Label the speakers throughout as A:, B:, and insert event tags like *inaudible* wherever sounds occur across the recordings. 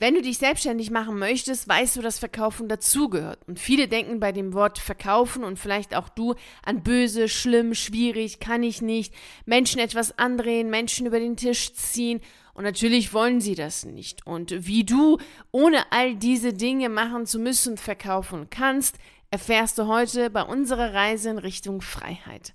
A: Wenn du dich selbstständig machen möchtest, weißt du, dass Verkaufen dazugehört. Und viele denken bei dem Wort Verkaufen und vielleicht auch du an böse, schlimm, schwierig, kann ich nicht, Menschen etwas andrehen, Menschen über den Tisch ziehen. Und natürlich wollen sie das nicht. Und wie du ohne all diese Dinge machen zu müssen verkaufen kannst, erfährst du heute bei unserer Reise in Richtung Freiheit.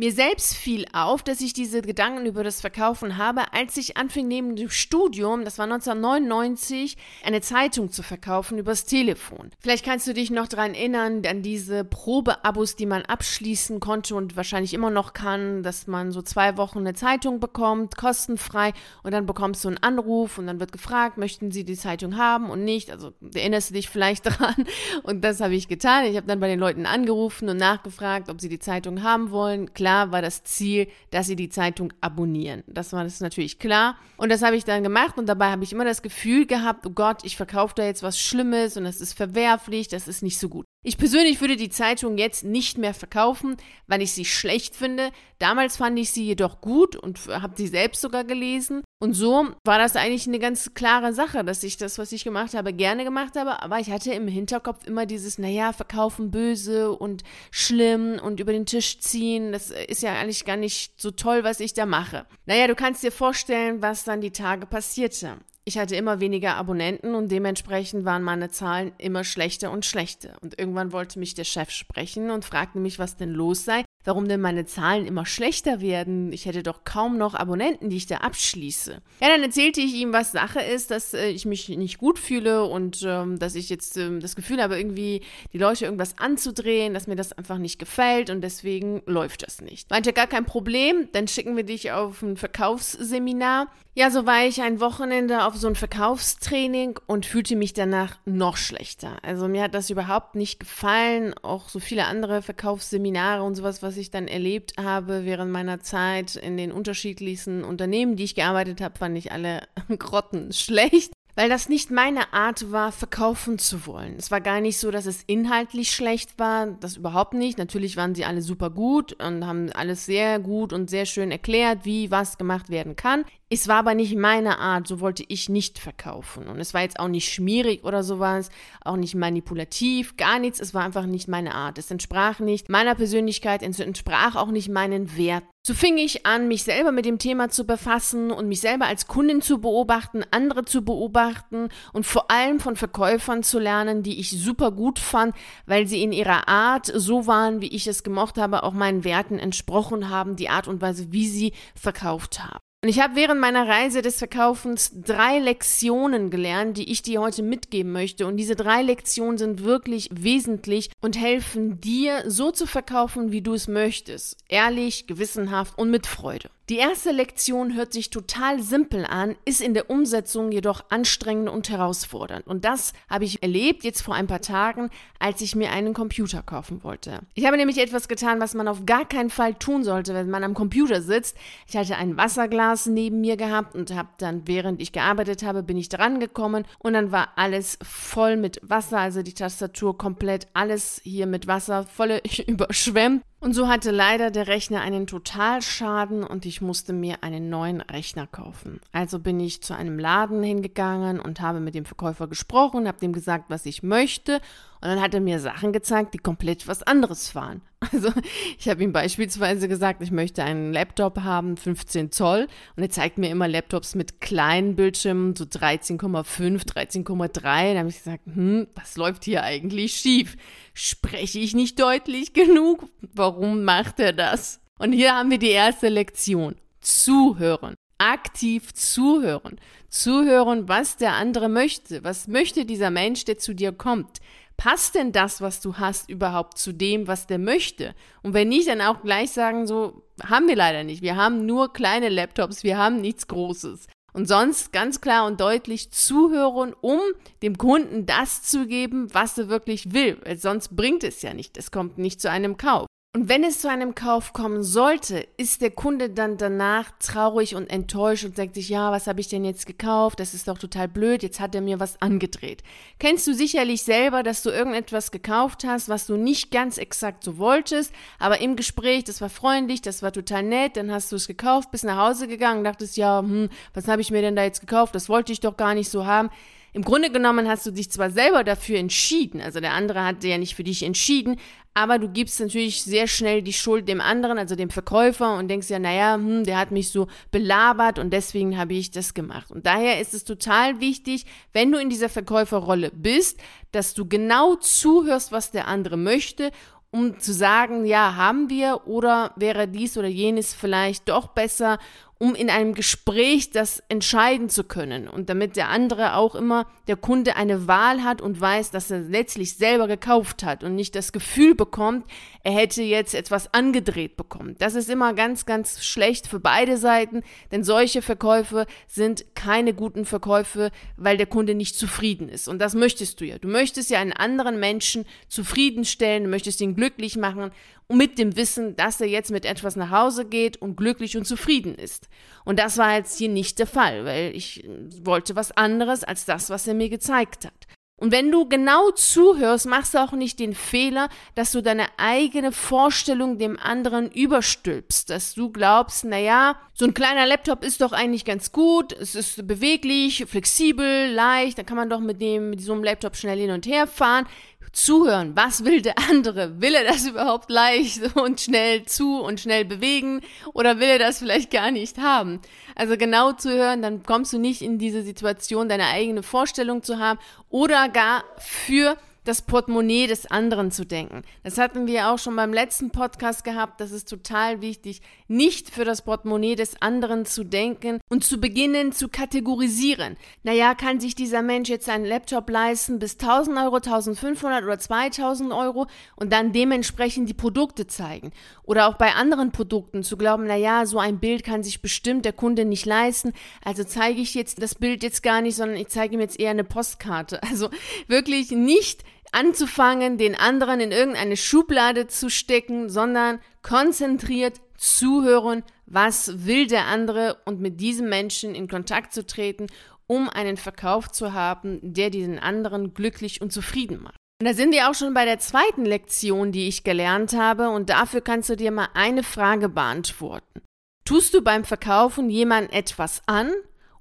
A: Mir selbst fiel auf, dass ich diese Gedanken über das Verkaufen habe, als ich anfing neben dem Studium, das war 1999, eine Zeitung zu verkaufen übers Telefon. Vielleicht kannst du dich noch daran erinnern, an diese Probeabos, die man abschließen konnte und wahrscheinlich immer noch kann, dass man so zwei Wochen eine Zeitung bekommt, kostenfrei, und dann bekommst du einen Anruf und dann wird gefragt, möchten sie die Zeitung haben und nicht. Also erinnerst du dich vielleicht *laughs* dran? Und das habe ich getan. Ich habe dann bei den Leuten angerufen und nachgefragt, ob sie die Zeitung haben wollen. Klar, klar war das Ziel, dass sie die Zeitung abonnieren. Das war das natürlich klar. Und das habe ich dann gemacht und dabei habe ich immer das Gefühl gehabt, oh Gott, ich verkaufe da jetzt was Schlimmes und das ist verwerflich, das ist nicht so gut. Ich persönlich würde die Zeitung jetzt nicht mehr verkaufen, weil ich sie schlecht finde. Damals fand ich sie jedoch gut und habe sie selbst sogar gelesen. Und so war das eigentlich eine ganz klare Sache, dass ich das, was ich gemacht habe, gerne gemacht habe. Aber ich hatte im Hinterkopf immer dieses, naja, verkaufen böse und schlimm und über den Tisch ziehen. Das ist ja eigentlich gar nicht so toll, was ich da mache. Naja, du kannst dir vorstellen, was dann die Tage passierte. Ich hatte immer weniger Abonnenten und dementsprechend waren meine Zahlen immer schlechter und schlechter. Und irgendwann wollte mich der Chef sprechen und fragte mich, was denn los sei warum denn meine Zahlen immer schlechter werden. Ich hätte doch kaum noch Abonnenten, die ich da abschließe. Ja, dann erzählte ich ihm, was Sache ist, dass äh, ich mich nicht gut fühle und ähm, dass ich jetzt ähm, das Gefühl habe, irgendwie die Leute irgendwas anzudrehen, dass mir das einfach nicht gefällt und deswegen läuft das nicht. Meinte gar kein Problem, dann schicken wir dich auf ein Verkaufsseminar. Ja, so war ich ein Wochenende auf so ein Verkaufstraining und fühlte mich danach noch schlechter. Also mir hat das überhaupt nicht gefallen, auch so viele andere Verkaufsseminare und sowas, was was ich dann erlebt habe während meiner Zeit in den unterschiedlichsten Unternehmen, die ich gearbeitet habe, fand ich alle *laughs* Grotten schlecht weil das nicht meine Art war, verkaufen zu wollen. Es war gar nicht so, dass es inhaltlich schlecht war, das überhaupt nicht. Natürlich waren sie alle super gut und haben alles sehr gut und sehr schön erklärt, wie was gemacht werden kann. Es war aber nicht meine Art, so wollte ich nicht verkaufen. Und es war jetzt auch nicht schmierig oder sowas, auch nicht manipulativ, gar nichts. Es war einfach nicht meine Art. Es entsprach nicht meiner Persönlichkeit, es entsprach auch nicht meinen Werten. So fing ich an, mich selber mit dem Thema zu befassen und mich selber als Kundin zu beobachten, andere zu beobachten und vor allem von Verkäufern zu lernen, die ich super gut fand, weil sie in ihrer Art so waren, wie ich es gemocht habe, auch meinen Werten entsprochen haben, die Art und Weise, wie sie verkauft haben. Und ich habe während meiner Reise des Verkaufens drei Lektionen gelernt, die ich dir heute mitgeben möchte. Und diese drei Lektionen sind wirklich wesentlich und helfen dir, so zu verkaufen, wie du es möchtest. Ehrlich, gewissenhaft und mit Freude. Die erste Lektion hört sich total simpel an, ist in der Umsetzung jedoch anstrengend und herausfordernd. Und das habe ich erlebt jetzt vor ein paar Tagen, als ich mir einen Computer kaufen wollte. Ich habe nämlich etwas getan, was man auf gar keinen Fall tun sollte, wenn man am Computer sitzt. Ich hatte ein Wasserglas neben mir gehabt und habe dann, während ich gearbeitet habe, bin ich dran gekommen und dann war alles voll mit Wasser, also die Tastatur komplett alles hier mit Wasser, voll *laughs* überschwemmt. Und so hatte leider der Rechner einen Totalschaden und ich musste mir einen neuen Rechner kaufen. Also bin ich zu einem Laden hingegangen und habe mit dem Verkäufer gesprochen, habe dem gesagt, was ich möchte und dann hat er mir Sachen gezeigt, die komplett was anderes waren. *laughs* Also ich habe ihm beispielsweise gesagt, ich möchte einen Laptop haben, 15 Zoll. Und er zeigt mir immer Laptops mit kleinen Bildschirmen, so 13,5, 13,3. Da habe ich gesagt, hm, was läuft hier eigentlich schief? Spreche ich nicht deutlich genug? Warum macht er das? Und hier haben wir die erste Lektion. Zuhören aktiv zuhören. Zuhören, was der andere möchte. Was möchte dieser Mensch, der zu dir kommt? Passt denn das, was du hast, überhaupt zu dem, was der möchte? Und wenn nicht, dann auch gleich sagen, so haben wir leider nicht. Wir haben nur kleine Laptops, wir haben nichts Großes. Und sonst ganz klar und deutlich zuhören, um dem Kunden das zu geben, was er wirklich will. Weil sonst bringt es ja nicht. Es kommt nicht zu einem Kauf. Und wenn es zu einem Kauf kommen sollte, ist der Kunde dann danach traurig und enttäuscht und sagt sich, ja, was habe ich denn jetzt gekauft? Das ist doch total blöd, jetzt hat er mir was angedreht. Kennst du sicherlich selber, dass du irgendetwas gekauft hast, was du nicht ganz exakt so wolltest, aber im Gespräch, das war freundlich, das war total nett, dann hast du es gekauft, bist nach Hause gegangen, dachtest, ja, hm, was habe ich mir denn da jetzt gekauft? Das wollte ich doch gar nicht so haben. Im Grunde genommen hast du dich zwar selber dafür entschieden, also der andere hat ja nicht für dich entschieden, aber du gibst natürlich sehr schnell die Schuld dem anderen, also dem Verkäufer und denkst ja, naja, hm, der hat mich so belabert und deswegen habe ich das gemacht. Und daher ist es total wichtig, wenn du in dieser Verkäuferrolle bist, dass du genau zuhörst, was der andere möchte um zu sagen, ja, haben wir oder wäre dies oder jenes vielleicht doch besser um in einem Gespräch das entscheiden zu können und damit der andere auch immer, der Kunde eine Wahl hat und weiß, dass er letztlich selber gekauft hat und nicht das Gefühl bekommt, er hätte jetzt etwas angedreht bekommen. Das ist immer ganz, ganz schlecht für beide Seiten, denn solche Verkäufe sind keine guten Verkäufe, weil der Kunde nicht zufrieden ist. Und das möchtest du ja. Du möchtest ja einen anderen Menschen zufriedenstellen, du möchtest ihn glücklich machen mit dem Wissen, dass er jetzt mit etwas nach Hause geht und glücklich und zufrieden ist. Und das war jetzt hier nicht der Fall, weil ich wollte was anderes als das, was er mir gezeigt hat. Und wenn du genau zuhörst, machst du auch nicht den Fehler, dass du deine eigene Vorstellung dem anderen überstülpst, dass du glaubst, na ja, so ein kleiner Laptop ist doch eigentlich ganz gut, es ist beweglich, flexibel, leicht, da kann man doch mit dem mit so einem Laptop schnell hin und her fahren zuhören. Was will der andere? Will er das überhaupt leicht *laughs* und schnell zu und schnell bewegen oder will er das vielleicht gar nicht haben? Also genau zuhören, dann kommst du nicht in diese Situation, deine eigene Vorstellung zu haben oder gar für das Portemonnaie des anderen zu denken. Das hatten wir auch schon beim letzten Podcast gehabt. Das ist total wichtig, nicht für das Portemonnaie des anderen zu denken und zu beginnen zu kategorisieren. Naja, kann sich dieser Mensch jetzt einen Laptop leisten bis 1000 Euro, 1500 oder 2000 Euro und dann dementsprechend die Produkte zeigen. Oder auch bei anderen Produkten zu glauben, naja, so ein Bild kann sich bestimmt der Kunde nicht leisten. Also zeige ich jetzt das Bild jetzt gar nicht, sondern ich zeige ihm jetzt eher eine Postkarte. Also wirklich nicht anzufangen, den anderen in irgendeine Schublade zu stecken, sondern konzentriert zuhören, was will der andere und mit diesem Menschen in Kontakt zu treten, um einen Verkauf zu haben, der diesen anderen glücklich und zufrieden macht. Und da sind wir auch schon bei der zweiten Lektion, die ich gelernt habe und dafür kannst du dir mal eine Frage beantworten. Tust du beim Verkaufen jemandem etwas an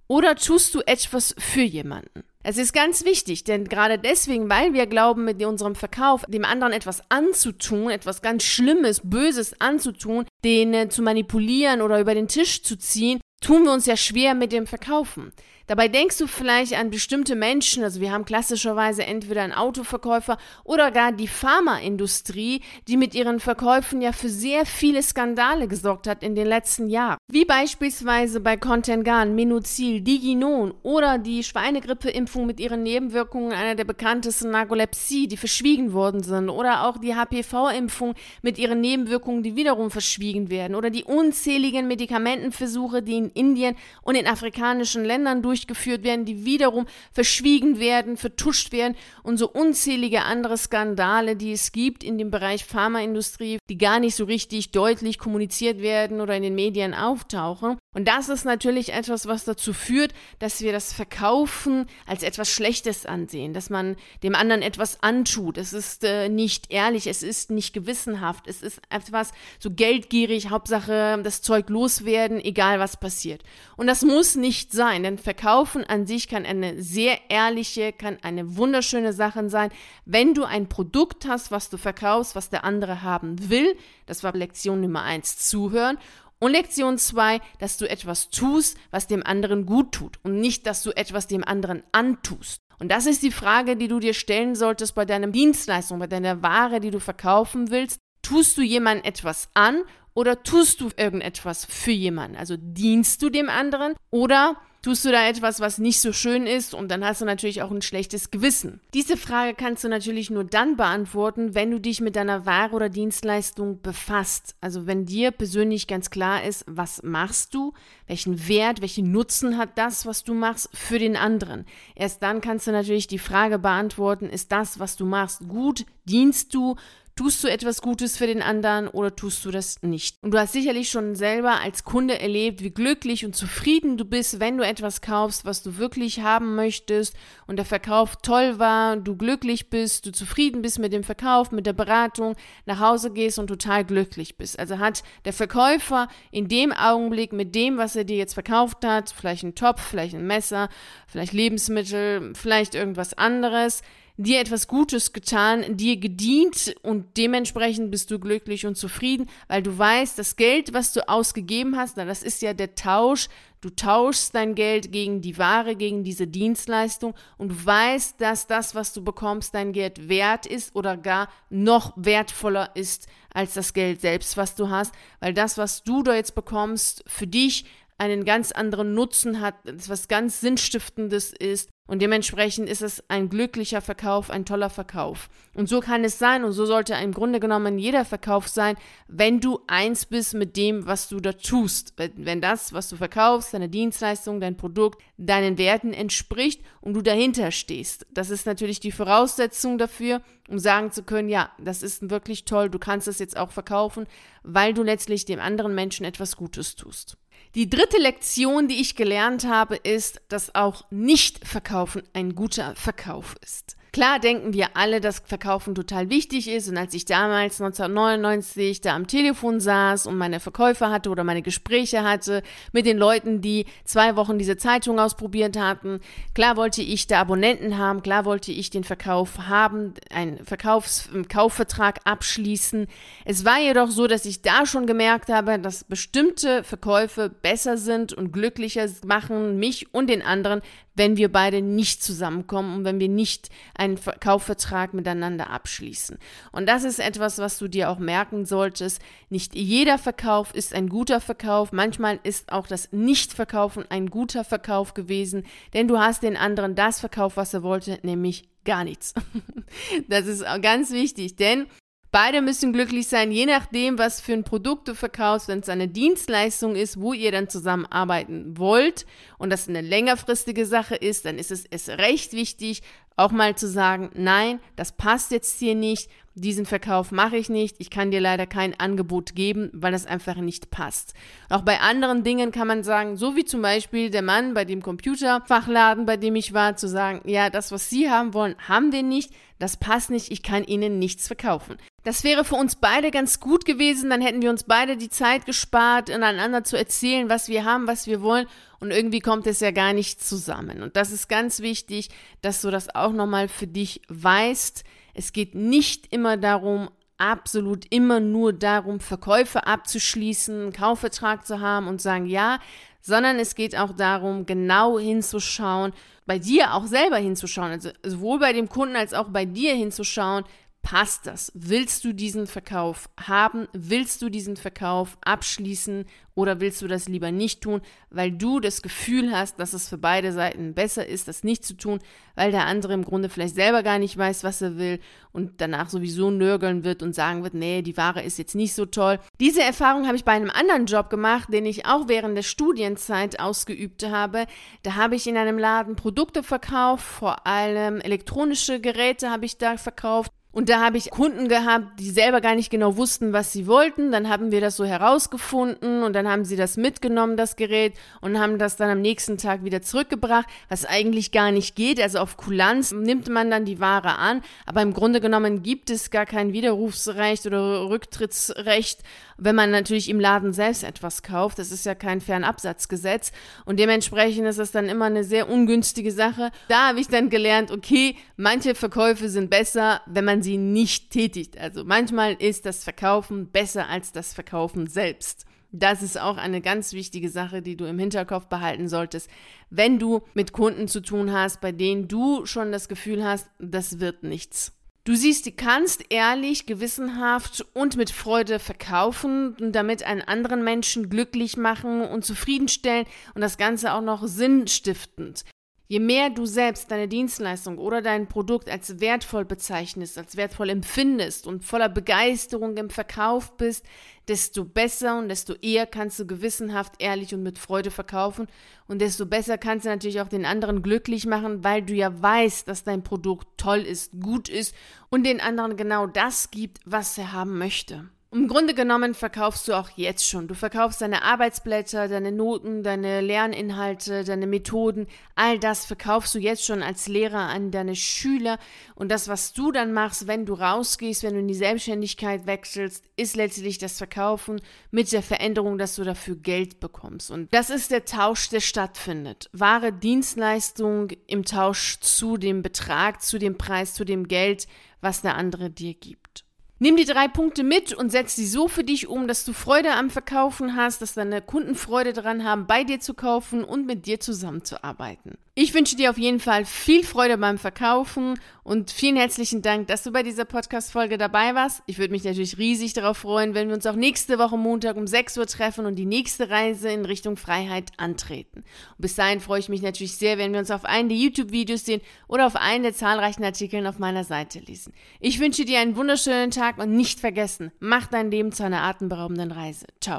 A: oder tust du etwas für jemanden? Es ist ganz wichtig, denn gerade deswegen, weil wir glauben, mit unserem Verkauf dem anderen etwas anzutun, etwas ganz Schlimmes, Böses anzutun, den äh, zu manipulieren oder über den Tisch zu ziehen, tun wir uns ja schwer mit dem Verkaufen. Dabei denkst du vielleicht an bestimmte Menschen, also wir haben klassischerweise entweder einen Autoverkäufer oder gar die Pharmaindustrie, die mit ihren Verkäufen ja für sehr viele Skandale gesorgt hat in den letzten Jahren. Wie beispielsweise bei Contengan, Menuzil, Diginon oder die Schweinegrippeimpfung mit ihren Nebenwirkungen einer der bekanntesten Narkolepsie, die verschwiegen worden sind oder auch die HPV-Impfung mit ihren Nebenwirkungen, die wiederum verschwiegen werden oder die unzähligen Medikamentenversuche, die in Indien und in afrikanischen Ländern durch durchgeführt werden, die wiederum verschwiegen werden, vertuscht werden und so unzählige andere Skandale, die es gibt in dem Bereich Pharmaindustrie, die gar nicht so richtig deutlich kommuniziert werden oder in den Medien auftauchen. Und das ist natürlich etwas, was dazu führt, dass wir das Verkaufen als etwas Schlechtes ansehen, dass man dem anderen etwas antut. Es ist äh, nicht ehrlich, es ist nicht gewissenhaft, es ist etwas so geldgierig, Hauptsache das Zeug loswerden, egal was passiert. Und das muss nicht sein, denn Verkaufen an sich kann eine sehr ehrliche, kann eine wunderschöne Sache sein, wenn du ein Produkt hast, was du verkaufst, was der andere haben will. Das war Lektion Nummer eins, zuhören. Und Lektion zwei, dass du etwas tust, was dem anderen gut tut und nicht, dass du etwas dem anderen antust. Und das ist die Frage, die du dir stellen solltest bei deiner Dienstleistung, bei deiner Ware, die du verkaufen willst. Tust du jemandem etwas an oder tust du irgendetwas für jemanden? Also dienst du dem anderen oder tust du da etwas, was nicht so schön ist und dann hast du natürlich auch ein schlechtes Gewissen. Diese Frage kannst du natürlich nur dann beantworten, wenn du dich mit deiner Ware oder Dienstleistung befasst. Also wenn dir persönlich ganz klar ist, was machst du, welchen Wert, welchen Nutzen hat das, was du machst für den anderen. Erst dann kannst du natürlich die Frage beantworten, ist das, was du machst, gut, dienst du, Tust du etwas Gutes für den anderen oder tust du das nicht? Und du hast sicherlich schon selber als Kunde erlebt, wie glücklich und zufrieden du bist, wenn du etwas kaufst, was du wirklich haben möchtest und der Verkauf toll war, du glücklich bist, du zufrieden bist mit dem Verkauf, mit der Beratung, nach Hause gehst und total glücklich bist. Also hat der Verkäufer in dem Augenblick mit dem, was er dir jetzt verkauft hat, vielleicht ein Topf, vielleicht ein Messer, vielleicht Lebensmittel, vielleicht irgendwas anderes, dir etwas Gutes getan, dir gedient und dementsprechend bist du glücklich und zufrieden, weil du weißt, das Geld, was du ausgegeben hast, na, das ist ja der Tausch. Du tauschst dein Geld gegen die Ware, gegen diese Dienstleistung und du weißt, dass das, was du bekommst, dein Geld wert ist oder gar noch wertvoller ist als das Geld selbst, was du hast, weil das, was du da jetzt bekommst, für dich einen ganz anderen Nutzen hat, was ganz Sinnstiftendes ist und dementsprechend ist es ein glücklicher Verkauf, ein toller Verkauf. Und so kann es sein und so sollte im Grunde genommen jeder Verkauf sein, wenn du eins bist mit dem, was du da tust. Wenn das, was du verkaufst, deine Dienstleistung, dein Produkt, deinen Werten entspricht und du dahinter stehst. Das ist natürlich die Voraussetzung dafür, um sagen zu können, ja, das ist wirklich toll, du kannst es jetzt auch verkaufen, weil du letztlich dem anderen Menschen etwas Gutes tust. Die dritte Lektion, die ich gelernt habe, ist, dass auch Nicht-Verkaufen ein guter Verkauf ist. Klar denken wir alle, dass Verkaufen total wichtig ist. Und als ich damals 1999 da am Telefon saß und meine Verkäufer hatte oder meine Gespräche hatte mit den Leuten, die zwei Wochen diese Zeitung ausprobiert hatten, klar wollte ich da Abonnenten haben, klar wollte ich den Verkauf haben, einen Verkaufs-, einen Kaufvertrag abschließen. Es war jedoch so, dass ich da schon gemerkt habe, dass bestimmte Verkäufe besser sind und glücklicher machen mich und den anderen, wenn wir beide nicht zusammenkommen und wenn wir nicht einen Kaufvertrag miteinander abschließen. Und das ist etwas, was du dir auch merken solltest. Nicht jeder Verkauf ist ein guter Verkauf. Manchmal ist auch das Nichtverkaufen ein guter Verkauf gewesen, denn du hast den anderen das verkauft, was er wollte, nämlich gar nichts. *laughs* das ist ganz wichtig, denn Beide müssen glücklich sein, je nachdem, was für ein Produkt du verkaufst. Wenn es eine Dienstleistung ist, wo ihr dann zusammenarbeiten wollt und das eine längerfristige Sache ist, dann ist es, es recht wichtig, auch mal zu sagen, nein, das passt jetzt hier nicht, diesen Verkauf mache ich nicht, ich kann dir leider kein Angebot geben, weil das einfach nicht passt. Auch bei anderen Dingen kann man sagen, so wie zum Beispiel der Mann bei dem Computerfachladen, bei dem ich war, zu sagen, ja, das, was Sie haben wollen, haben wir nicht, das passt nicht, ich kann Ihnen nichts verkaufen. Das wäre für uns beide ganz gut gewesen, dann hätten wir uns beide die Zeit gespart, einander zu erzählen, was wir haben, was wir wollen und irgendwie kommt es ja gar nicht zusammen. Und das ist ganz wichtig, dass du das auch nochmal für dich weißt. Es geht nicht immer darum, absolut immer nur darum, Verkäufe abzuschließen, einen Kaufvertrag zu haben und sagen ja, sondern es geht auch darum, genau hinzuschauen, bei dir auch selber hinzuschauen, also sowohl bei dem Kunden als auch bei dir hinzuschauen, passt das? Willst du diesen Verkauf haben? Willst du diesen Verkauf abschließen oder willst du das lieber nicht tun, weil du das Gefühl hast, dass es für beide Seiten besser ist, das nicht zu tun, weil der andere im Grunde vielleicht selber gar nicht weiß, was er will und danach sowieso nörgeln wird und sagen wird, nee, die Ware ist jetzt nicht so toll. Diese Erfahrung habe ich bei einem anderen Job gemacht, den ich auch während der Studienzeit ausgeübt habe. Da habe ich in einem Laden Produkte verkauft, vor allem elektronische Geräte habe ich da verkauft und da habe ich Kunden gehabt, die selber gar nicht genau wussten, was sie wollten. Dann haben wir das so herausgefunden und dann haben sie das mitgenommen, das Gerät, und haben das dann am nächsten Tag wieder zurückgebracht, was eigentlich gar nicht geht. Also auf Kulanz nimmt man dann die Ware an, aber im Grunde genommen gibt es gar kein Widerrufsrecht oder Rücktrittsrecht, wenn man natürlich im Laden selbst etwas kauft. Das ist ja kein Fernabsatzgesetz und dementsprechend ist es dann immer eine sehr ungünstige Sache. Da habe ich dann gelernt, okay, manche Verkäufe sind besser, wenn man sie nicht tätigt. Also manchmal ist das Verkaufen besser als das Verkaufen selbst. Das ist auch eine ganz wichtige Sache, die du im Hinterkopf behalten solltest, wenn du mit Kunden zu tun hast, bei denen du schon das Gefühl hast, das wird nichts. Du siehst, du kannst ehrlich, gewissenhaft und mit Freude verkaufen und damit einen anderen Menschen glücklich machen und zufriedenstellen und das Ganze auch noch sinnstiftend. Je mehr du selbst deine Dienstleistung oder dein Produkt als wertvoll bezeichnest, als wertvoll empfindest und voller Begeisterung im Verkauf bist, desto besser und desto eher kannst du gewissenhaft, ehrlich und mit Freude verkaufen und desto besser kannst du natürlich auch den anderen glücklich machen, weil du ja weißt, dass dein Produkt toll ist, gut ist und den anderen genau das gibt, was er haben möchte. Im Grunde genommen verkaufst du auch jetzt schon. Du verkaufst deine Arbeitsblätter, deine Noten, deine Lerninhalte, deine Methoden. All das verkaufst du jetzt schon als Lehrer an deine Schüler. Und das, was du dann machst, wenn du rausgehst, wenn du in die Selbstständigkeit wechselst, ist letztlich das Verkaufen mit der Veränderung, dass du dafür Geld bekommst. Und das ist der Tausch, der stattfindet. Wahre Dienstleistung im Tausch zu dem Betrag, zu dem Preis, zu dem Geld, was der andere dir gibt. Nimm die drei Punkte mit und setz sie so für dich um, dass du Freude am Verkaufen hast, dass deine Kunden Freude daran haben, bei dir zu kaufen und mit dir zusammenzuarbeiten. Ich wünsche dir auf jeden Fall viel Freude beim Verkaufen und vielen herzlichen Dank, dass du bei dieser Podcast-Folge dabei warst. Ich würde mich natürlich riesig darauf freuen, wenn wir uns auch nächste Woche Montag um 6 Uhr treffen und die nächste Reise in Richtung Freiheit antreten. Und bis dahin freue ich mich natürlich sehr, wenn wir uns auf einen der YouTube-Videos sehen oder auf einen der zahlreichen Artikeln auf meiner Seite lesen. Ich wünsche dir einen wunderschönen Tag und nicht vergessen, mach dein Leben zu einer atemberaubenden Reise. Ciao.